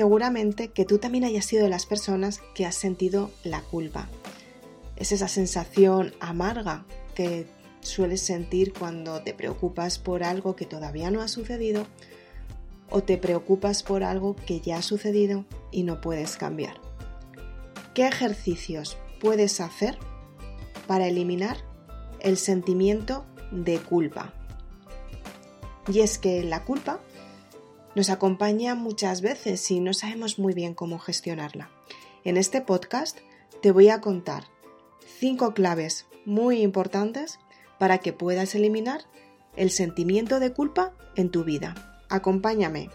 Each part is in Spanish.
seguramente que tú también hayas sido de las personas que has sentido la culpa. Es esa sensación amarga que sueles sentir cuando te preocupas por algo que todavía no ha sucedido o te preocupas por algo que ya ha sucedido y no puedes cambiar. ¿Qué ejercicios puedes hacer para eliminar el sentimiento de culpa? Y es que la culpa nos acompaña muchas veces y no sabemos muy bien cómo gestionarla. En este podcast te voy a contar cinco claves muy importantes para que puedas eliminar el sentimiento de culpa en tu vida. Acompáñame.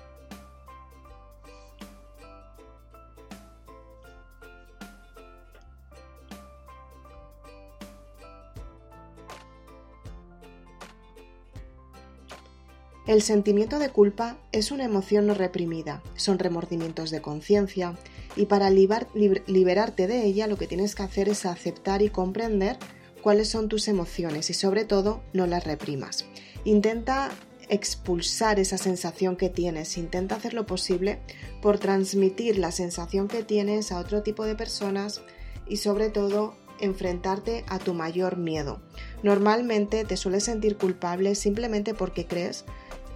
El sentimiento de culpa es una emoción no reprimida, son remordimientos de conciencia y para liberarte de ella lo que tienes que hacer es aceptar y comprender cuáles son tus emociones y sobre todo no las reprimas. Intenta expulsar esa sensación que tienes, intenta hacer lo posible por transmitir la sensación que tienes a otro tipo de personas y sobre todo enfrentarte a tu mayor miedo. Normalmente te sueles sentir culpable simplemente porque crees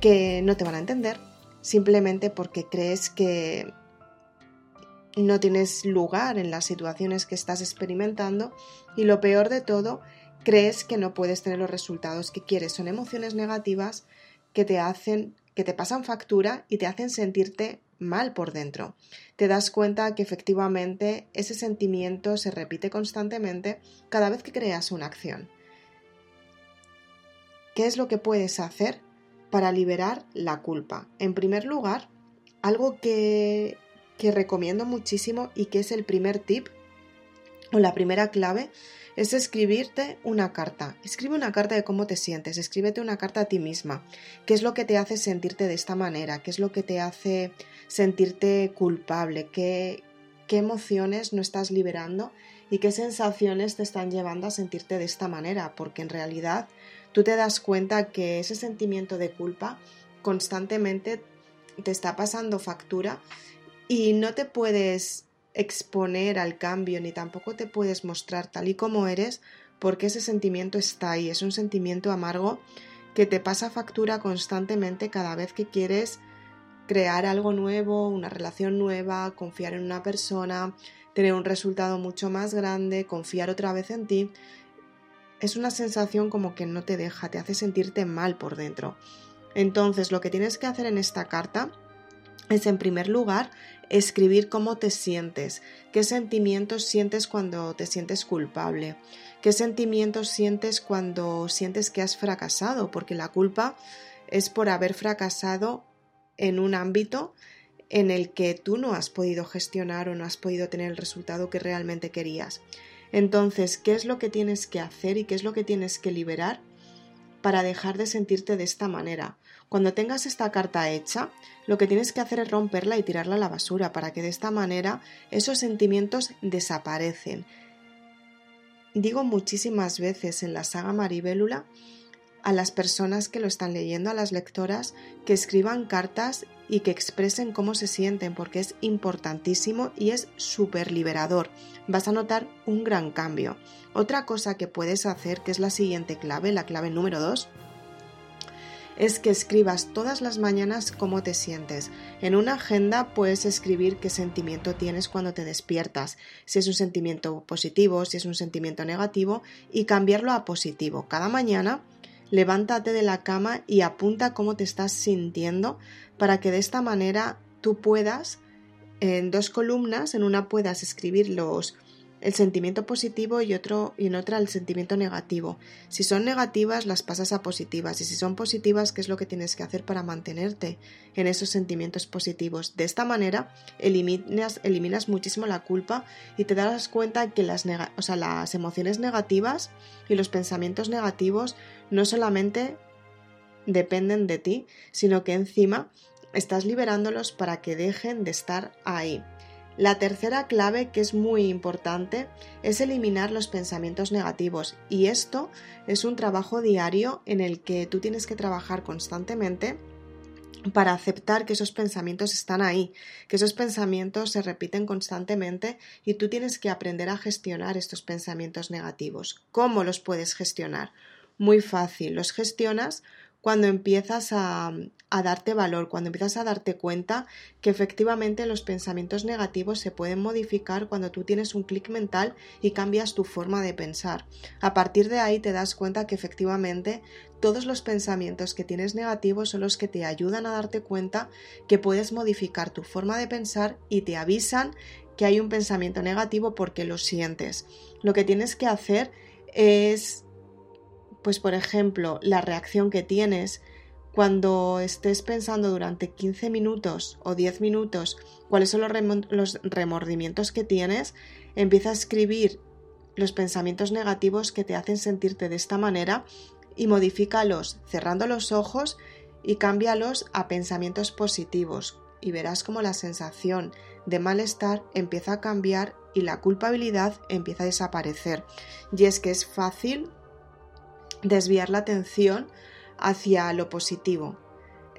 que no te van a entender, simplemente porque crees que no tienes lugar en las situaciones que estás experimentando y lo peor de todo, crees que no puedes tener los resultados que quieres. Son emociones negativas que te hacen, que te pasan factura y te hacen sentirte mal por dentro. Te das cuenta que efectivamente ese sentimiento se repite constantemente cada vez que creas una acción. ¿Qué es lo que puedes hacer para liberar la culpa? En primer lugar, algo que que recomiendo muchísimo y que es el primer tip o la primera clave es escribirte una carta. Escribe una carta de cómo te sientes, escríbete una carta a ti misma. ¿Qué es lo que te hace sentirte de esta manera? ¿Qué es lo que te hace sentirte culpable? ¿Qué, qué emociones no estás liberando? ¿Y qué sensaciones te están llevando a sentirte de esta manera? Porque en realidad tú te das cuenta que ese sentimiento de culpa constantemente te está pasando factura y no te puedes exponer al cambio ni tampoco te puedes mostrar tal y como eres porque ese sentimiento está ahí, es un sentimiento amargo que te pasa factura constantemente cada vez que quieres crear algo nuevo, una relación nueva, confiar en una persona, tener un resultado mucho más grande, confiar otra vez en ti. Es una sensación como que no te deja, te hace sentirte mal por dentro. Entonces, lo que tienes que hacer en esta carta es, en primer lugar, escribir cómo te sientes, qué sentimientos sientes cuando te sientes culpable, qué sentimientos sientes cuando sientes que has fracasado, porque la culpa es por haber fracasado en un ámbito en el que tú no has podido gestionar o no has podido tener el resultado que realmente querías. Entonces, ¿qué es lo que tienes que hacer y qué es lo que tienes que liberar para dejar de sentirte de esta manera? Cuando tengas esta carta hecha, lo que tienes que hacer es romperla y tirarla a la basura para que de esta manera esos sentimientos desaparecen. Digo muchísimas veces en la saga Maribélula a las personas que lo están leyendo, a las lectoras, que escriban cartas y que expresen cómo se sienten, porque es importantísimo y es súper liberador. Vas a notar un gran cambio. Otra cosa que puedes hacer, que es la siguiente clave, la clave número 2, es que escribas todas las mañanas cómo te sientes. En una agenda puedes escribir qué sentimiento tienes cuando te despiertas, si es un sentimiento positivo, si es un sentimiento negativo, y cambiarlo a positivo. Cada mañana levántate de la cama y apunta cómo te estás sintiendo para que de esta manera tú puedas en dos columnas, en una puedas escribir los el sentimiento positivo y, otro, y en otra el sentimiento negativo. Si son negativas, las pasas a positivas y si son positivas, ¿qué es lo que tienes que hacer para mantenerte en esos sentimientos positivos? De esta manera eliminas, eliminas muchísimo la culpa y te darás cuenta que las, o sea, las emociones negativas y los pensamientos negativos no solamente dependen de ti, sino que encima estás liberándolos para que dejen de estar ahí. La tercera clave, que es muy importante, es eliminar los pensamientos negativos y esto es un trabajo diario en el que tú tienes que trabajar constantemente para aceptar que esos pensamientos están ahí, que esos pensamientos se repiten constantemente y tú tienes que aprender a gestionar estos pensamientos negativos. ¿Cómo los puedes gestionar? Muy fácil, los gestionas cuando empiezas a, darte valor, cuando empiezas a darte cuenta que efectivamente los pensamientos negativos se pueden modificar cuando tú tienes un clic mental y cambias tu forma de pensar. A partir de ahí te das cuenta que efectivamente todos los pensamientos que tienes negativos son los que te ayudan a darte cuenta que puedes modificar tu forma de pensar y te avisan que hay un pensamiento negativo porque lo sientes. Lo que tienes que hacer es pues por ejemplo, la reacción que tienes cuando estés pensando durante 15 minutos o 10 minutos cuáles son los, remordimientos que tienes, empieza a escribir los pensamientos negativos que te hacen sentirte de esta manera y modifícalos cerrando los ojos y cámbialos a pensamientos positivos y verás como la sensación de malestar empieza a cambiar y la culpabilidad empieza a desaparecer. Y es que es fácil desviar la atención hacia lo positivo.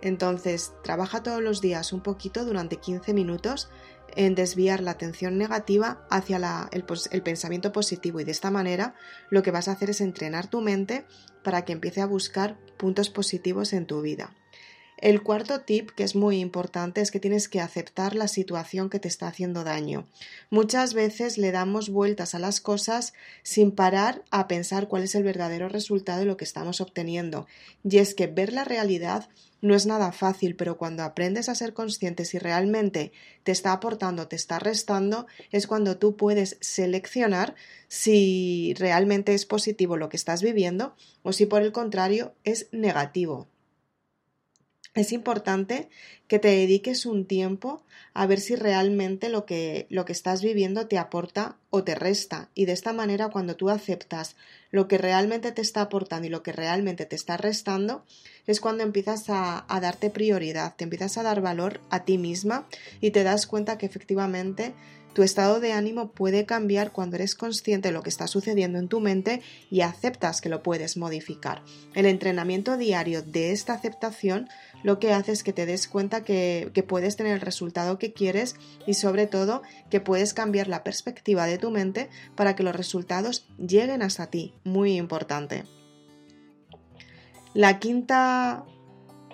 Entonces, trabaja todos los días un poquito durante 15 minutos en desviar la atención negativa hacia el, el, pensamiento positivo y de esta manera lo que vas a hacer es entrenar tu mente para que empiece a buscar puntos positivos en tu vida. El cuarto tip, que es muy importante, es que tienes que aceptar la situación que te está haciendo daño. Muchas veces le damos vueltas a las cosas sin parar a pensar cuál es el verdadero resultado de lo que estamos obteniendo. Y es que ver la realidad no es nada fácil, pero cuando aprendes a ser consciente si realmente te está aportando, te está restando, es cuando tú puedes seleccionar si realmente es positivo lo que estás viviendo o si por el contrario es negativo es importante que te dediques un tiempo a ver si realmente lo que, lo que estás viviendo te aporta o te resta. Y de esta manera, cuando tú aceptas lo que realmente te está aportando y lo que realmente te está restando, es cuando empiezas a, a darte prioridad, te empiezas a dar valor a ti misma y te das cuenta que efectivamente tu estado de ánimo puede cambiar cuando eres consciente de lo que está sucediendo en tu mente y aceptas que lo puedes modificar. El entrenamiento diario de esta aceptación lo que hace es que te des cuenta que, puedes tener el resultado que quieres y sobre todo que puedes cambiar la perspectiva de tu mente para que los resultados lleguen hasta ti. Muy importante. La quinta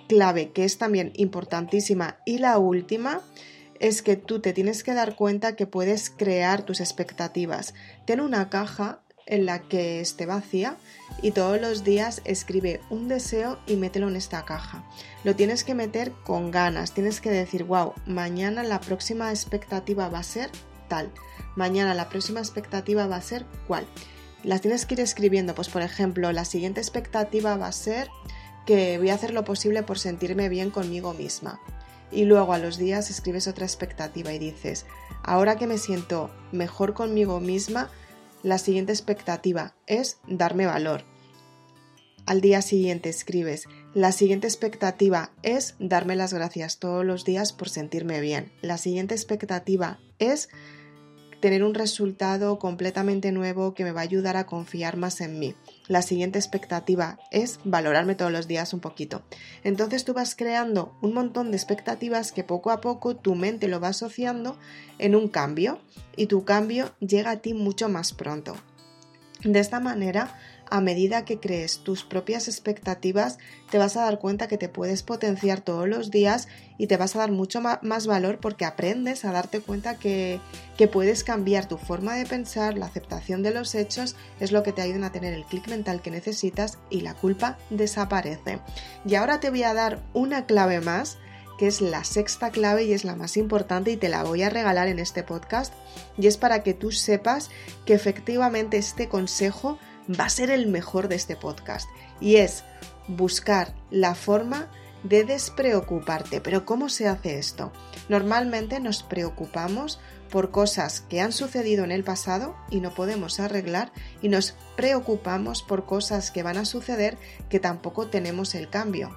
clave, que es también importantísima, y la última, es que tú te tienes que dar cuenta que puedes crear tus expectativas. Ten una caja en la que esté vacía y todos los días escribe un deseo y mételo en esta caja. Lo tienes que meter con ganas, tienes que decir, wow, mañana la próxima expectativa va a ser tal, mañana la próxima expectativa va a ser cuál. Las tienes que ir escribiendo, pues por ejemplo, la siguiente expectativa va a ser que voy a hacer lo posible por sentirme bien conmigo misma. Y luego a los días escribes otra expectativa y dices, ahora que me siento mejor conmigo misma, la siguiente expectativa es darme valor. Al día siguiente escribes, la siguiente expectativa es darme las gracias todos los días por sentirme bien. La siguiente expectativa es tener un resultado completamente nuevo que me va a ayudar a confiar más en mí. La siguiente expectativa es valorarme todos los días un poquito. Entonces tú vas creando un montón de expectativas que poco a poco tu mente lo va asociando en un cambio y tu cambio llega a ti mucho más pronto. De esta manera a medida que crees tus propias expectativas, te vas a dar cuenta que te puedes potenciar todos los días y te vas a dar mucho más valor porque aprendes a darte cuenta que, que puedes cambiar tu forma de pensar, la aceptación de los hechos es lo que te ayuda a tener el clic mental que necesitas y la culpa desaparece. Y ahora te voy a dar una clave más que es la sexta clave y es la más importante y te la voy a regalar en este podcast y es para que tú sepas que efectivamente este consejo va a ser el mejor de este podcast y es buscar la forma de despreocuparte. Pero ¿cómo se hace esto? Normalmente nos preocupamos por cosas que han sucedido en el pasado y no podemos arreglar y nos preocupamos por cosas que van a suceder que tampoco tenemos el cambio.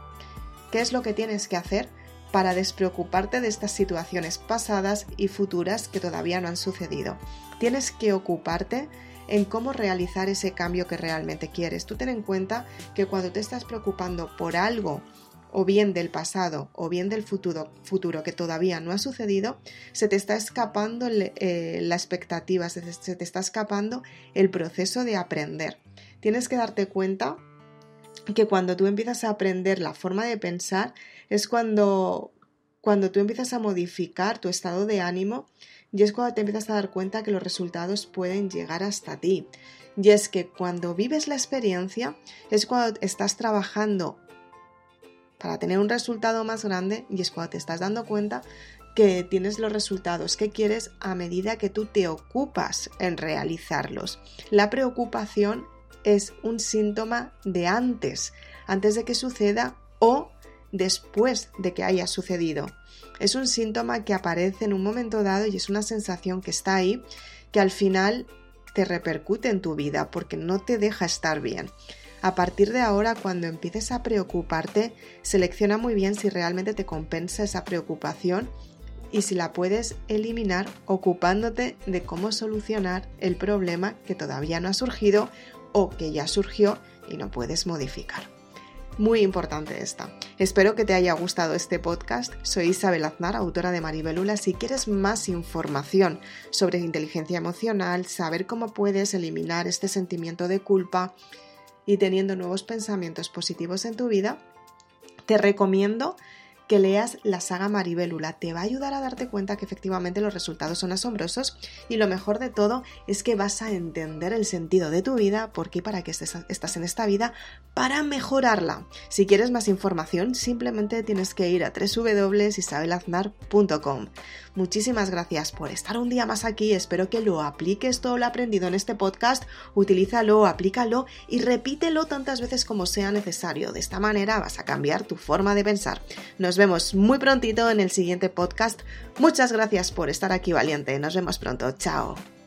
¿Qué es lo que tienes que hacer para despreocuparte de estas situaciones pasadas y futuras que todavía no han sucedido? Tienes que ocuparte en cómo realizar ese cambio que realmente quieres. Tú ten en cuenta que cuando te estás preocupando por algo o bien del pasado o bien del futuro, futuro que todavía no ha sucedido, se te está escapando eh, la expectativa, se te está escapando el proceso de aprender. Tienes que darte cuenta que cuando tú empiezas a aprender la forma de pensar es cuando, cuando tú empiezas a modificar tu estado de ánimo y es cuando te empiezas a dar cuenta que los resultados pueden llegar hasta ti. Y es que cuando vives la experiencia es cuando estás trabajando para tener un resultado más grande y es cuando te estás dando cuenta que tienes los resultados que quieres a medida que tú te ocupas en realizarlos. La preocupación es un síntoma de antes, antes de que suceda o después de que haya sucedido. Es un síntoma que aparece en un momento dado y es una sensación que está ahí, que al final te repercute en tu vida porque no te deja estar bien. A partir de ahora, cuando empieces a preocuparte, selecciona muy bien si realmente te compensa esa preocupación y si la puedes eliminar ocupándote de cómo solucionar el problema que todavía no ha surgido o que ya surgió y no puedes modificar. Muy importante esta. Espero que te haya gustado este podcast. Soy Isabel Aznar, autora de Maribelula. Si quieres más información sobre inteligencia emocional, saber cómo puedes eliminar este sentimiento de culpa y teniendo nuevos pensamientos positivos en tu vida, te recomiendo que leas la saga Maribélula. Te va a ayudar a darte cuenta que efectivamente los resultados son asombrosos y lo mejor de todo es que vas a entender el sentido de tu vida, por qué para qué estás en esta vida, para mejorarla. Si quieres más información, simplemente tienes que ir a www.isabelaznar.com. Muchísimas gracias por estar un día más aquí. Espero que lo apliques todo lo aprendido en este podcast. Utilízalo, aplícalo y repítelo tantas veces como sea necesario. De esta manera vas a cambiar tu forma de pensar. Nos vemos muy prontito en el siguiente podcast. Muchas gracias por estar aquí, valiente. Nos vemos pronto. Chao.